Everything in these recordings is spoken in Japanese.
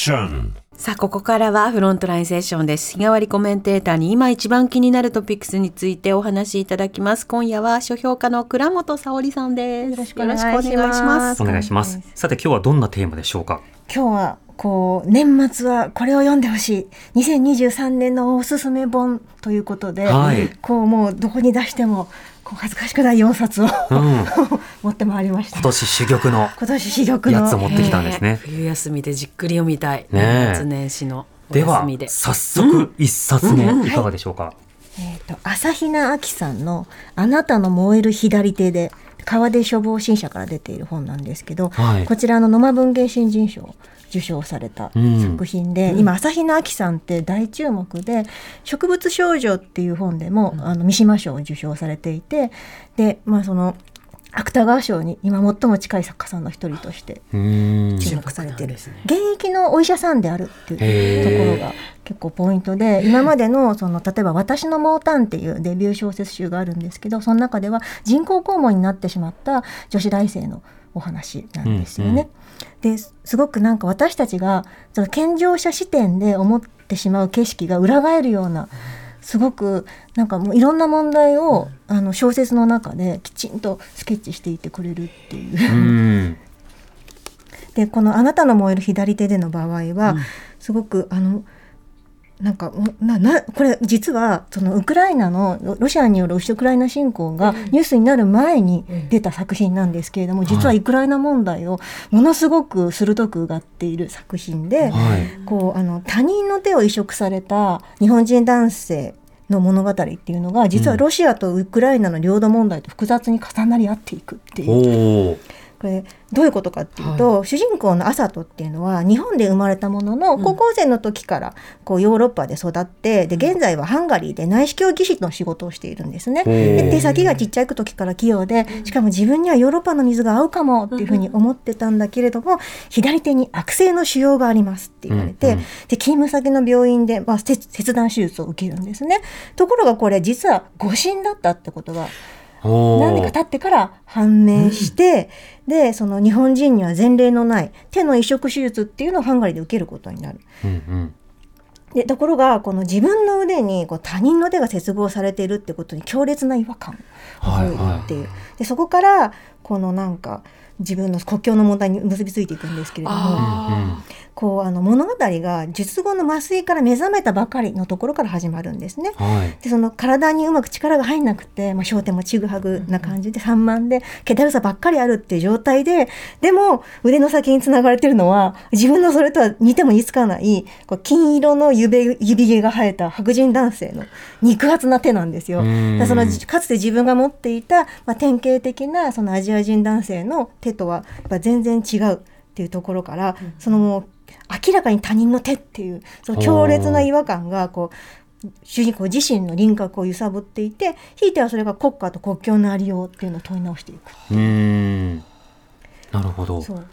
さあ、ここからはフロントラインセッションです。日替わりコメンテーターに今一番気になるトピックスについてお話しいただきます。今夜は書評家の倉本沙織さんです。よろしくお願いします。お願いします。さて今日はどんなテーマでしょうか？今日はこう年末はこれを読んでほしい2023年のおすすめ本ということで、はいこうもうどこに出してもこう恥ずかしくない4冊を、うん。持ってまいりました今年珠玉の今年珠玉のやつを持ってきたんですね。冬休みでじっくり読みたい。年末年始のおでは休みで。早速一冊目いかがでしょうか？えー、と朝比奈亜紀さんの「あなたの燃える左手で」川出処方新社から出ている本なんですけど、はいこちらの野間文芸新人賞を受賞されたうん。作品で、今朝比奈亜紀さんって大注目で「植物少女」っていう本でも、あの三島賞を受賞されていてでまあその芥川賞に今最も近い作家さんの一人として。注目されてる、ね。現役のお医者さんであるっていうところが結構ポイントで今までのその例えば「私の毛丹」っていうデビュー小説集があるんですけどその中では人工肛門になってしまった女子大生のお話なんですよね。ですごくなんか私たちがその健常者視点で思ってしまう景色が裏返るようなすごくなんかもういろんな問題をあの小説の中できちんとスケッチしていてくれるっていう。うーん。でこの「あなたの燃える左手で」の場合は、すごくあのなんかななこれ実はそのウクライナのロロシアによるウクライナ侵攻がニュースになる前に出た作品なんですけれども、実はウクライナ問題をものすごく鋭くうがっている作品で、はい。こうあの他人の手を移植された日本人男性の物語っていうのが実はロシアとウクライナの領土問題と複雑に重なり合っていくっていうおお。これどういうことかっていうと、主人公のアサトっていうのは日本で生まれたものの高校生の時からこうヨーロッパで育ってで現在はハンガリーで内視鏡技師の仕事をしているんですね。で手先がちっちゃい時から器用でしかも自分にはヨーロッパの水が合うかもっていうふうに思ってたんだけれども左手に悪性の腫瘍がありますって言われて、うんうん。で勤務先の病院で、まあ、切切断手術を受けるんですね。ところがこれ実は誤診だったってことがお何年か経ってから判明して、でその日本人には前例のない手の移植手術っていうのをハンガリーで受けることになる。うんうん。でところがこの自分の腕にこう他人の手が接合されているってことに強烈な違和感を覚えるっていう、でそこからこのなんか自分の国境の問題に結びついていくんですけれどもあこうあの物語が術後の麻酔から目覚めたばかりのところから始まるんですね。はい。でその体にうまく力が入んなくて、まあ、焦点もちぐはぐな感じで散漫で気だるさばっかりあるっていう状態ででも腕の先につながれてるのは自分のそれとは似ても似つかないこう金色の指指毛が生えた白人男性の肉厚な手なんですよ。うんだそのかつて自分が持っていた、まあ、典型的なそのアジア人男性の手とはやっぱ全然違うっていうところから、そのもう明らかに他人の手っていうその強烈な違和感がこう主人公自身の輪郭を揺さぶっていてひいてはそれが国家と国境のありようっていうのを問い直していく。うーん。なるほど。そう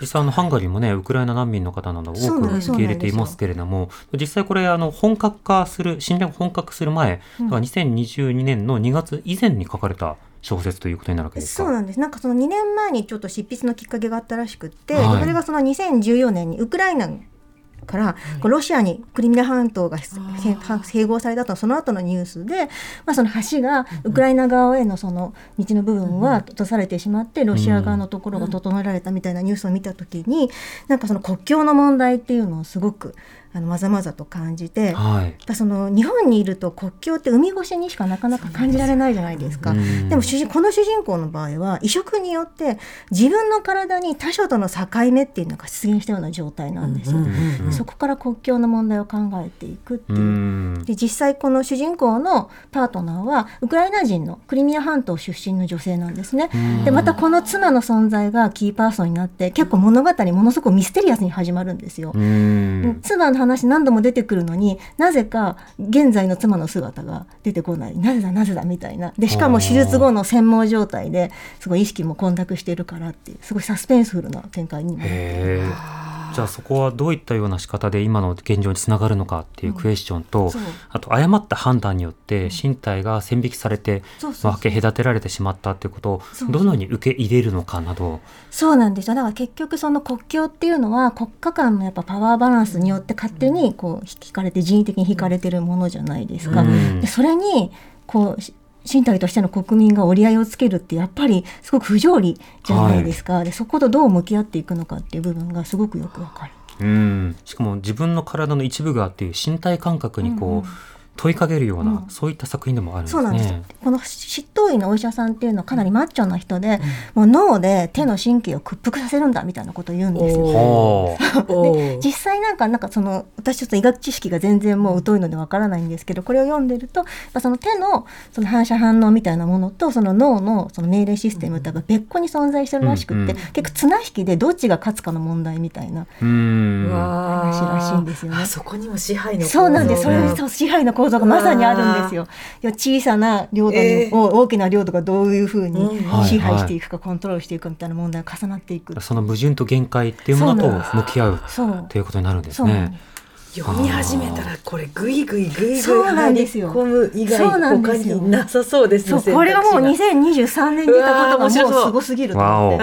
実際あのハンガリーもねウクライナ難民の方など多く受け入れていますけれども実際これあの本格化する侵略本格化する前、だから2022年の2月以前に書かれた小説ということになるわけですか？そうなんです。なんかその2年前にちょっと執筆のきっかけがあったらしくって、はい。それがその2014年にウクライナからロシアにクリミア半島がへ併合されたとその後のニュースで、まあ、その橋がウクライナ側へのその道の部分は閉ざされてしまってロシア側のところが整えられたみたいなニュースを見た時になんかその国境の問題っていうのをすごくあのまざまざと感じて。はいやっぱその日本にいると国境って海越しにしかなかなか感じられないじゃないですか。うんでも主人この主人公の場合は移植によって自分の体に他者との境目っていうのが出現したような状態なんですよ。そこから国境の問題を考えていくってういう。んで実際この主人公のパートナーはウクライナ人のクリミア半島出身の女性なんですね。でまたこの妻の存在がキーパーソンになって結構物語ものすごくミステリアスに始まるんですよ。うん妻の話何度も出てくるのになぜか現在の妻の姿が出てこない。なぜだなぜだみたいな。でしかも手術後の専門状態ですごい意識も混濁しているからっていうすごいサスペンスフルな展開にもへえじゃあそこはどういったような仕方で今の現状につながるのかっていうクエスチョンと、あと誤った判断によって身体が線引きされて分け隔てられてしまったっていうことをどのように受け入れるのかなど。そうなんですよ。だから結局その国境っていうのは国家間のやっぱパワーバランスによって勝手にこう引かれて人為的に引かれてるものじゃないですか。うん。でそれにこうし身体としての国民が折り合いをつけるってやっぱりすごく不条理じゃないですか、でそことどう向き合っていくのかっていう部分がすごくよくわかる。うん。しかも自分の体の一部がっていう身体感覚にこう、うんうん問いかけるような、うん。そういった作品でもあるんですそうなんです。ね。この執刀医のお医者さんっていうのはかなりマッチョな人で、もう脳で手の神経を屈服させるんだみたいなことを言うんですよ。実際なんかなんかその私ちょっと医学知識が全然もう疎いのでわからないんですけどこれを読んでるとその手のその反射反応みたいなものとその脳のその命令システムってやっぱ別個に存在してるらしくって、うんうん結構綱引きでどっちが勝つかの問題みたいな、話らしいんですよね。あそこにも支配の構造そうなんです。それ支配の構造がまさにあるんですよ。いや小さな領土に、えーを大きな領土がどういうふうにうん支配していくか、コントロールしていくかみたいな問題が重なっていく。その矛盾と限界っていうものと向き合うということになるんですそうなんねで。す読み始めたらこれぐいぐいぐいぐいそうな入りんですよ。込む以外他になさそうですねそうこれがもう選択肢2023年に出たことがもうすごすぎると思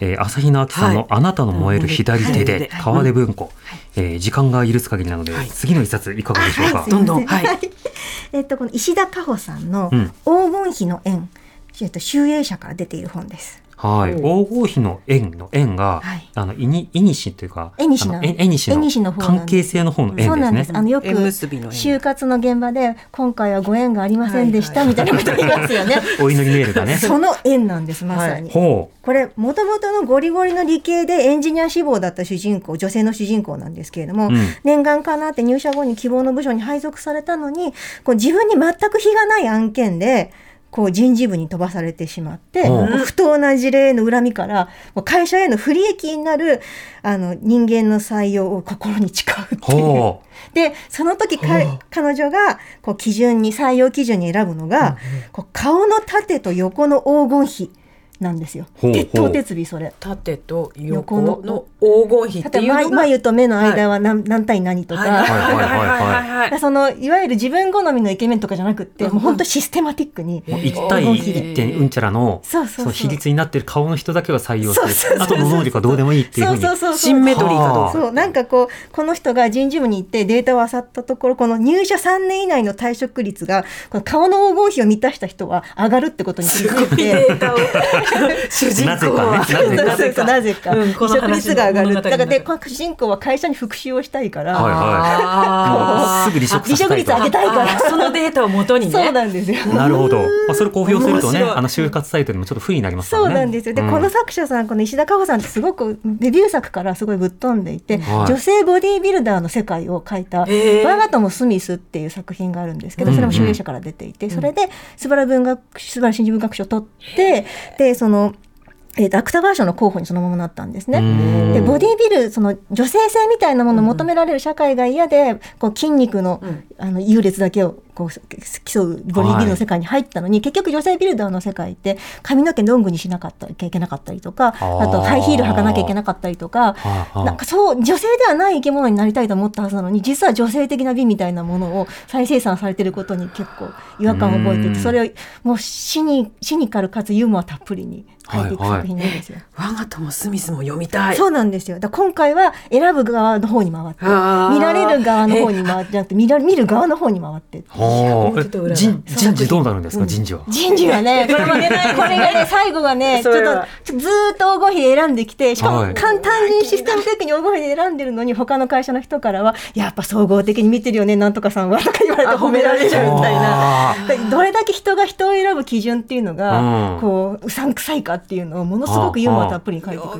えー、朝比奈明さんのはい。あなたの燃える左手で、はい。川出文庫、えー時間が許す限りなので、はい。次の一冊いかがでしょうか？はい。どんどん。はい。えっとこの石田加穂さんのうん。黄金比の円、えっと集英社から出ている本です。はい、お黄金比の縁の縁が、はいあの、いに、いにしというか、縁西のあのえ縁西縁西の関係性の方の縁ですねそうなんです。。あのよく縁結びの縁就活の現場で今回はご縁がありませんでしたはいみたいなこと言いますよね。お祈りメールがね。その縁なんですまさに。ほこれもともとのゴリゴリの理系でエンジニア志望だった主人公女性の主人公なんですけれども、うん念願かなって入社後に希望の部署に配属されたのにこう自分に全く非がない案件でこう人事部に飛ばされてしまって、うん不当な事例への恨みから会社への不利益になるあの人間の採用を心に誓うってう。いう。ほでその時彼女がこう基準に採用基準に選ぶのが、こう顔の縦と横の黄金比なんですよ。ほうほう鉄頭鉄尾それ。縦と横横のの黄金比っていうのがば眉と目の間は何,、何対何とか。はいはいはいはいはいはいそのいわゆる自分好みのイケメンとかじゃなくって、もう本当システマティックに、う。もう一対黄金比で一点うんちゃらの、そうそうそうの比率になってる顔の人だけが採用そうそうそうして、あとの能力はどうでもいいっていうふうに。そうそうそうそうシンメトリーかどうかそうなんかこうこの人が人事部に行ってデータを漁ったところこの入社3年以内の退職率がこの顔の黄金比を満たした人は上がるってことに気づいて。主人公は。なぜかね。なぜか。なぜか。うんこの離職率が上がるだからでこの主人公は会社に復讐をしたいから、すぐ離職離職率上げたいから。そのデータを元にね。そうなんですよ。なるほど。まあ、それ公表するとね、あの就活サイトでもちょっと不利になりますからそね。うなんですよ。で、うん。この作者さん、この石田加穂さんってすごくデビュー作からすごいぶっ飛んでいて、はい。女性ボディービルダーの世界を書いた、我が友スミスっていう作品があるんですけど、それも集英社から出ていて、それで素晴ら文学、素晴らしい文学賞を取って、で、その、えーと芥川賞の候補にそのままなったんですね。うん。でボディビルその女性性みたいなものを求められる社会が嫌で、こう筋肉の,、うん。あの優劣だけをこう競うボディビルの世界に入ったのに、結局女性ビルダーの世界って髪の毛ロングにしなかったいけなかったりとかあとハイヒール履かなきゃいけなかったりとか。なんかそう女性ではない生き物になりたいと思ったはずなのに実は女性的な美みたいなものを再生産されてることに結構違和感を覚えてうん。いてそれをもうシニシニカルかつユーモアたっぷりに書いてい。くはいはい作品なんですよ。我が友スミスも読みたい。そうなんですよ。だから今回は選ぶ側の方に回って、見られる側の方に回ってじゃなくて見ら見る側の方に回って。人人事どうなるんですか、人事は。人事はね、これもね、これがね、最後がね、ちょっと、ずーっと黄金比で選んできて、しかはい。も簡単にシステム的に黄金比で選んでるのに、他の会社の人からは、やっぱ総合的に見てるよね、なんとかさんは、とか言われてあ褒められるみたいなあ。どれだけ人が人を選ぶ基準っていうのうがん、こう、うさんくさいかっていうのを、ものすごくユーモアたっぷりに書いてくる。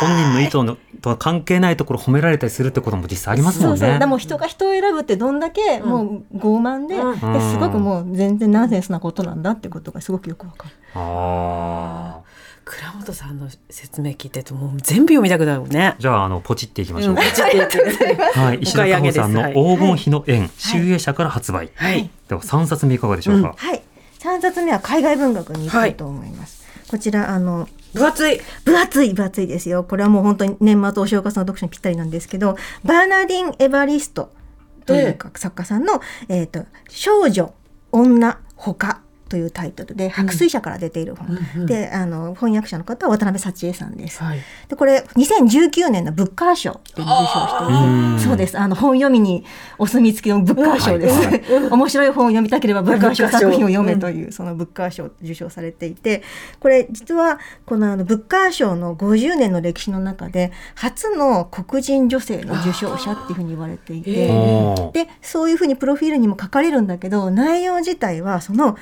本人の意図のとは関係ないところ褒められたりするってことも実際ありますもんね。そうそうでも人が人を選ぶってどんだけもう傲慢で,、うんですごくもう全然ナンセンスなことなんだってことがすごくよくわかる。ああ。倉本さんの説明聞いてるともう全部読みたくなるねじゃあ、あの、ポチっていきましょうか。ちょっとやってくださいはい、石田加穂さんのはい黄金比の縁、集英社から発売。はいでは、三冊目いかがでしょうか？はい、3冊目は海外文学に行きたいと思います。こちらあの分厚い。分厚い分厚いですよ。これはもう本当に年末お正月の読書にぴったりなんですけどバーナーディン・エバリストというか作家さんの「えー、と少女女他」というタイトルで白水社から出ている本、うんうんであの翻訳者の方は渡辺幸恵さんです。はい。でこれ2019年のブッカー賞っていうのを受賞してうん。いてそうです。あの本読みにお墨付きのブッカー賞です、はい。面白い本を読みたければブッカー賞作品を読めという、そのブッカー賞を受賞されていて。これ実はこのあのブッカー賞の50年の歴史の中で初の黒人女性の受賞者っていうふうに言われていて。でそういうふうにプロフィールにも書かれるんだけど内容自体はその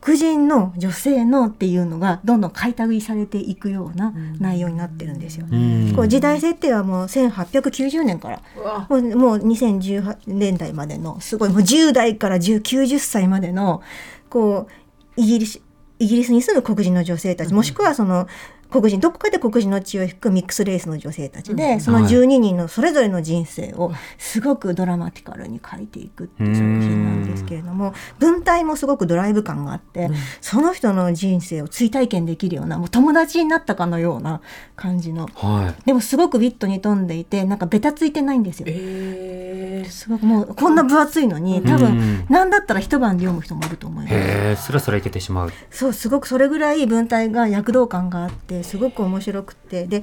黒人の女性のっていうのがどんどん買い類されていくような内容になってるんですよ。うん。こう時代設定はもう1890年から。もうもう2018年代までのすごいもう10代から10 90歳までのこうイギリスイギリスに住む黒人の女性たち、もしくはその黒人どこかで黒人の血を引くミックスレースの女性たちで、その12人のそれぞれの人生をすごくドラマティカルに書いていくっていう作品なんですけれども文体もすごくドライブ感があって、その人の人生を追体験できるようなもう友達になったかのような感じの。はい。でもすごくビットに富んでいてなんかベタついてないんですよ。えー。すごくもうこんな分厚いのに多うん。分なんだったら一晩で読む人もいると思います。へえスラスラいけてしまう。そうすごくそれぐらい文体が躍動感があってすごく面白くて。で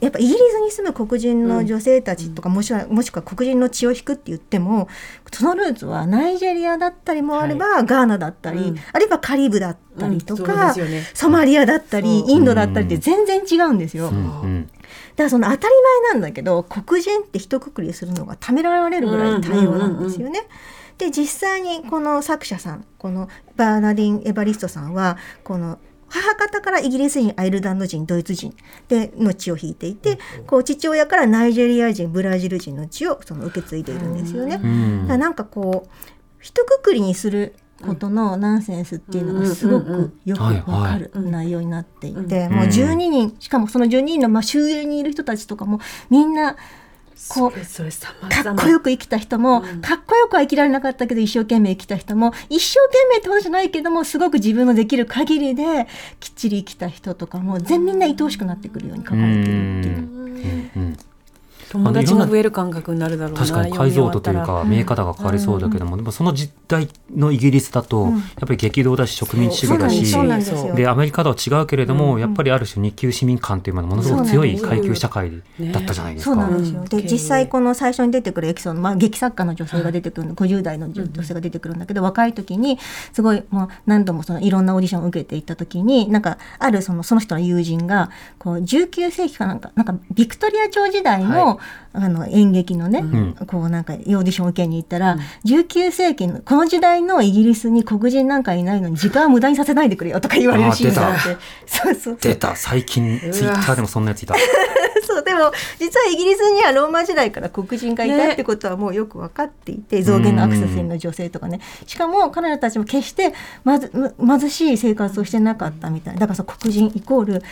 やっぱイギリスに住む黒人の女性たちとか、もしくはもしくは黒人の血を引くって言ってもそのルーツはナイジェリアだったりもあれば、ガーナだったり、うん。あるいはカリブだったりとうんか、そうですよね。ソマリアだったりインドだったりって全然違うんですよ。う。んうん。だからその当たり前なんだけど黒人って一括りするのがためられるぐらい多様なんですよね。で実際にこの作者さんこのバーナディン・エバリストさんはこの母方からイギリス人アイルランド人ドイツ人での血を引いていてこう父親からナイジェリア人ブラジル人の血をその受け継いでいるんですよね。うん。だなんかこう一括りにすることのナンセンスっていうのがすごくよくわかる内容になっていて、もう12人しかもその12人のまあ周囲にいる人たちとかもみんなこうそれそれ様か々っこよく生きた人も、かっこよくは生きられなかったけど一生懸命生きた人も一生懸命ってことじゃないけどもすごく自分のできる限りできっちり生きた人とかも全みんな愛おしくなってくるように書かれているっていう。うんうん友達が増える感覚になるだろうな確かに解像度というか見え方が変わりそうだけども、でもその実態のイギリスだと、やっぱり激動だし植民地主義だしでアメリカとは違うけれども、やっぱりある種日級市民感というものものすごく強い階級社会だったじゃないですか。そうなんで実際この最初に出てくるエピソード、まあ劇作家の女性が出てくるの、50代の女女性が出てくるんだけど、若い時にすごいまあ何度もそのいろんなオーディションを受けていった時に、なんかあるそのその人の友人がこう19世紀かなんかなんかビクトリア朝時代の、あの演劇のね、ん。こうなんかオーディションを受けに行ったら、19世紀のこの時代のイギリスに黒人なんかいないのに時間を無駄にさせないでくれよとか言われるシーンがあって、そうそう。出た。最近ツイッターでもそんなやついた。も実はイギリスにはローマ時代から黒人がいたってことはもうよく分かっていて、象牙のアクセスの女性とかねしかも彼女たちも決してまずむ貧しい生活をしてなかったみたいだからさ黒人イコール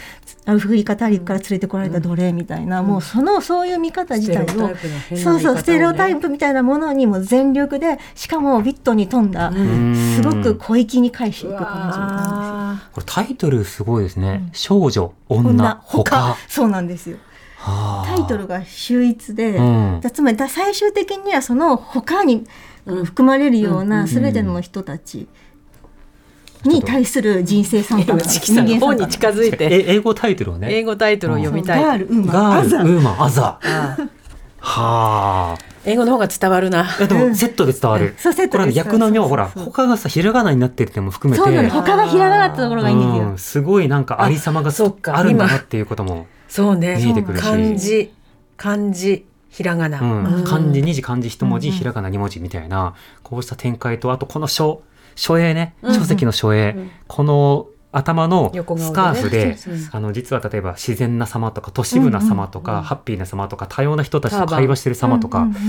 アフリカ大陸から連れてこられた奴隷みたいな、もうそのそういう見方自体をそうそうステレオタイプみたいなものにも全力でしかもビットに富んだ、んすごく小粋に返していく感じなんですよ。あこれタイトルすごいですね。少女、女、他。そうなんですよ。はあタイトルが秀逸で、うん。だつまりだ最終的にはその他に含まれるような全ての人たちに対する人生参加人間参加。本に近づいて。え英語タイトルをね。英語タイトルを読みたい。ガールウーマン。アザウーマン、アザ。はあ。英語の方が伝わるな。でもセットで伝わる。そうセットでこれあの訳の妙ほら、そうそう。そう他がさ、ひらがなになってるってのも含めて。そうなの他がひらがなったところがいいんですよ、うん。すごいなんかありさまがあそっか。あるんだなっていうことも、そうね。見えてくるし。漢字、漢字、ひらがな。うん、漢字2字漢字1文字、うんうん。ひらがな2文字みたいなこうした展開とあとこの書書影ね。書籍の書影、うんこの頭のスカーフで、でねあの実は例えば自然な様とか都市部な様とか、うんうんハッピーな様とか多様な人たちと会話してる様とか、うんうんうん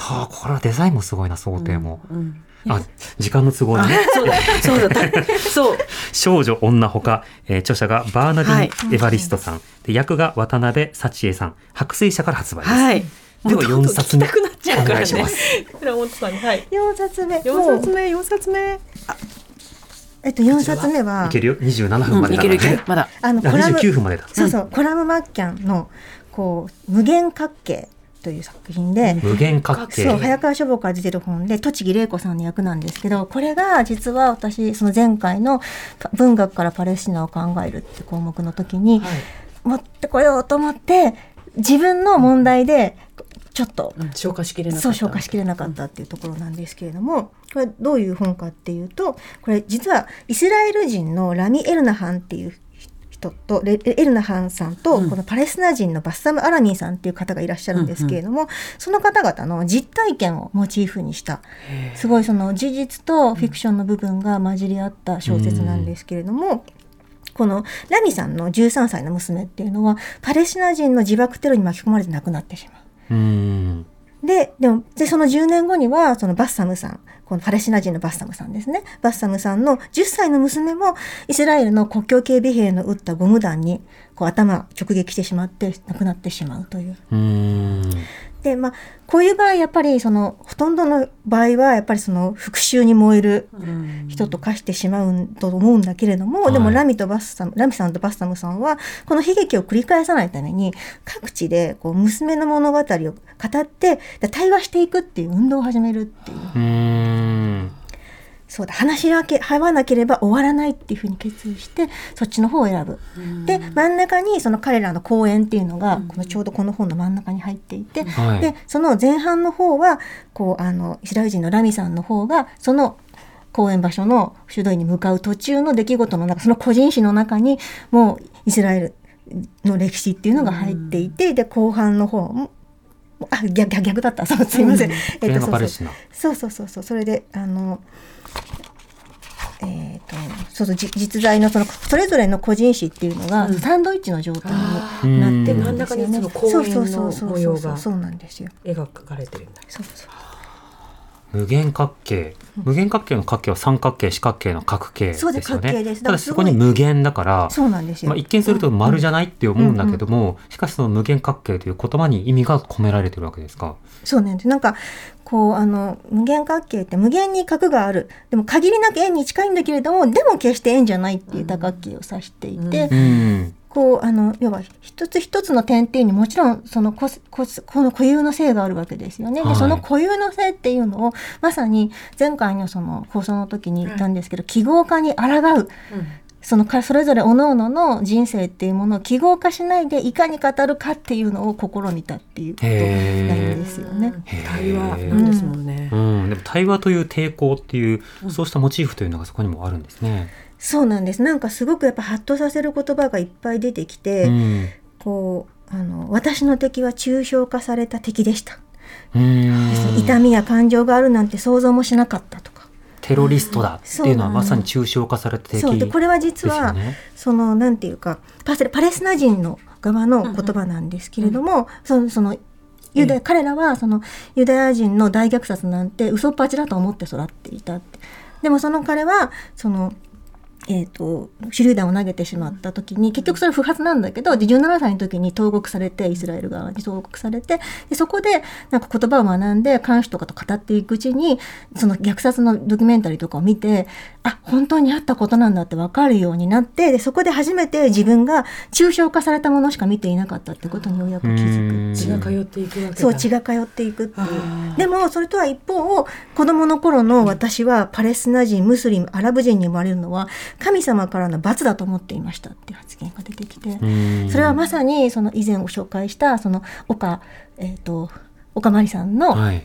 はあこれはデザインもすごいな想定も、うんあ時間の都合でね。そうだ、そうだ、そう。少女女ほか、えー著者がバーナディン・はい。エヴァリストさん、で役が渡辺幸恵さん。白水社から発売です、はい。ではもうどんどん4冊目聞きたくなっちゃうからね。お願いします。倉本さんに、はい。四冊目。四冊目、四冊目。えっと4冊目はいけるよ。27分までいけるいける。ね。まだ。ああのコラム29分までだ。そうそう、コラムマッキャンのこう無限角形という作品で、無限角形。そう早川書房から出てる本で栃木玲子さんの役なんですけどこれが実は私その前回のパ文学からパレスチナを考えるって項目の時に、持ってこようと思って自分の問題でちょっとうん消化しきれなかったそう消化しきれなかったっていうところなんですけれどもこれどういう本かっていうとこれ実はイスラエル人のラミ・エルナハンっていう人とレエルナハンさんと、うんこのパレスチナ人のバッサム・アラミーさんっていう方がいらっしゃるんですけれども、その方々の実体験をモチーフにしたすごいその事実とフィクションの部分が混じり合った小説なんですけれども、このラミさんの13歳の娘っていうのはパレスチナ人の自爆テロに巻き込まれて亡くなってしまう。う。で、でも、で、その10年後には、そのバッサムさん、このパレスチナ人のバッサムさんですね。バッサムさんの10歳の娘も、イスラエルの国境警備兵の撃ったゴム弾に、こう頭直撃してしまって、亡くなってしまうという。う。で、まあ、こういう場合、やっぱり、その、ほとんどの場合は、やっぱりその、復讐に燃えるうん。人と化してしまうと思うんだけれども、はい。でもラミとバッサムラミさんとバッサムさんはこの悲劇を繰り返さないために各地でこう娘の物語を語ってで対話していくっていう運動を始めるっていう。う。そうだ話し合わなければ終わらないっていうふうに決意してそっちの方を選ぶ。で真ん中にその彼らの講演っていうのがこのちょうどこの本の真ん中に入っていて、はい。でその前半の方はこうあのイスラエル人のラミさんの方がその公演場所の修道院に向かう途中の出来事の中その個人史の中にもうイスラエルの歴史っていうのが入っていて、で後半の方もあ逆逆逆だった。そうすいません、えっと。そうそうそうそう。それであのえー、とそうそうじ実在のそのそれぞれの個人史っていうのが、うん。サンドイッチの状態あになってるうんんですよね。真ん中にその公園のそうそうそうそうそうなんですよ。描かれてるんだ。そうそう無限角形。無限角形の角形は三角形、四角形の角形ですよね。そうですただそこに無限だから、そうなんですよ。まあ、一見すると丸じゃないって思うんだけども、しかしその無限角形という言葉に意味が込められてるわけですか？そうなんです。なんかこうあの無限角形って無限に角がある。でも限りなく円に近いんだけれども、でも決して円じゃないっていう多角形を指していて、うんうん。こうあの要は一つ一つの点々にもちろんそのこここの固有の性があるわけですよね。はいでその固有の性っていうのをまさに前回のその放送の時に言ったんですけど、記号化に抗うそのかそれぞれ各々の人生っていうものを記号化しないでいかに語るかっていうのを試みたっていうことなんへですよね。対話なんですもんねう。ん。でも対話という抵抗っていう、そうしたモチーフというのがそこにもあるんですね。そうなんです。なんかすごくやっぱハッとさせる言葉がいっぱい出てきて、うん。こうあの私の敵は抽象化された敵でした。うん。痛みや感情があるなんて想像もしなかったとか。テロリストだっていうのはまさに抽象化された敵そうでこれは実は、ね。そのなんていうかパセパレスチナ人の側の言葉なんですけれども、そのそのユダヤ彼らはそのユダヤ人の大虐殺なんて嘘っぱちだと思って育っていたってでもその彼はそのえー、と手榴弾を投げてしまった時に結局それ不発なんだけどで17歳の時に投獄されてイスラエル側に投獄されてでそこでなんか言葉を学んで看守とかと語っていくうちにその虐殺のドキュメンタリーとかを見てあ本当にあったことなんだって分かるようになってでそこで初めて自分が抽象化されたものしか見ていなかったってことにようやく気づくう。ん。血が通っていくわけだ。そう血が通っていくっていう。でもそれとは一方子供の頃の私はパレスチナ人ムスリムアラブ人に生まれるのは神様からの罰だと思っていましたっていう発言が出てきてうん。それはまさにその以前ご紹介したその岡えっ、と岡まりさんの,、はい。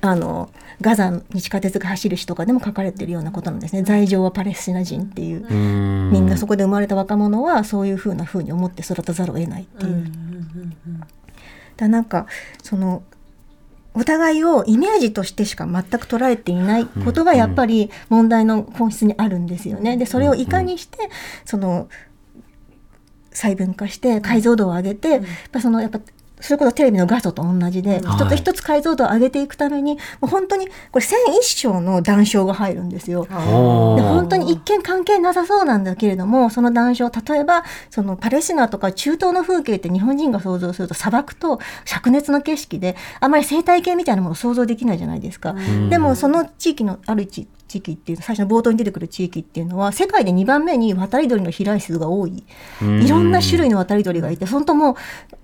あのガザに地下鉄が走る詩とかでも書かれているようなことなんですね。罪状はパレスチナ人っていう。うん。みんなそこで生まれた若者はそういうふうなふうに思って育たざるを得ないっていう。だなんかそのお互いをイメージとしてしか全く捉えていないことがやっぱり問題の本質にあるんですよね。でそれをいかにしてその細分化して解像度を上げて、やっぱそのやっぱそれこそテレビの画素と同じで、うん一つ一つ解像度を上げていくためにもう本当にこれ千一章の談笑が入るんですよ。で本当に一見関係なさそうなんだけれどもその談笑例えばそのパレスチナとか中東の風景って日本人が想像すると砂漠と灼熱の景色であまり生態系みたいなものを想像できないじゃないですか。んでもその地域のある地地域っていう最初の冒頭に出てくる地域っていうのは世界で2番目に渡り鳥の飛来数が多い。いろんな種類の渡り鳥がいて本当もう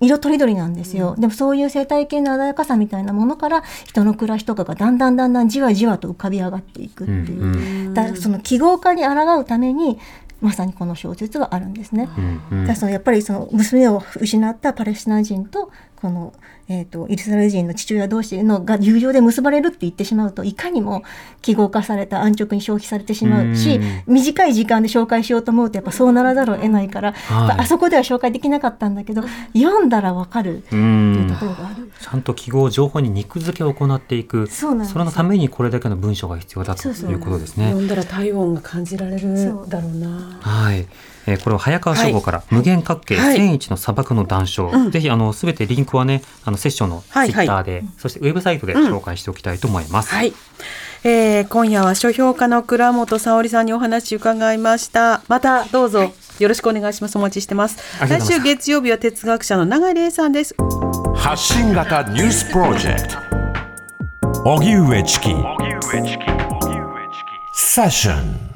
色とりどりなんですよ、でもそういう生態系の鮮やかさみたいなものから人の暮らしとかがだんだんだんだんじわじわと浮かび上がっていくっていう、だその記号化に抗うためにまさにこの小説はあるんですね。うんうん、だそのやっぱりその娘を失ったパレスチナ人とこのえーと、イスラエル人の父親同士のが友情で結ばれるって言ってしまうといかにも記号化された安直に消費されてしまうし短い時間で紹介しようと思うとやっぱそうならざるを得ないから、はい、あそこでは紹介できなかったんだけど読んだらわかるっていうところがある。ちゃんと記号情報に肉付けを行っていくそれのためにこれだけの文章が必要だということですね。読んだら体温が感じられるだろうな。はいえー、これは早川書房から、無限角形千一の砂漠の談笑、はい、ぜひあのすべてリンクはねあのセッションのツイッターで、はいはい、そしてウェブサイトで紹介しておきたいと思います。はい。えー、今夜は書評家の倉本沙織さんにお話伺いました。またどうぞよろしくお願いします。お待ちしてます。来週月曜日は哲学者の永井玲さんです。発信型ニュースプロジェクト。荻上チキ。セッション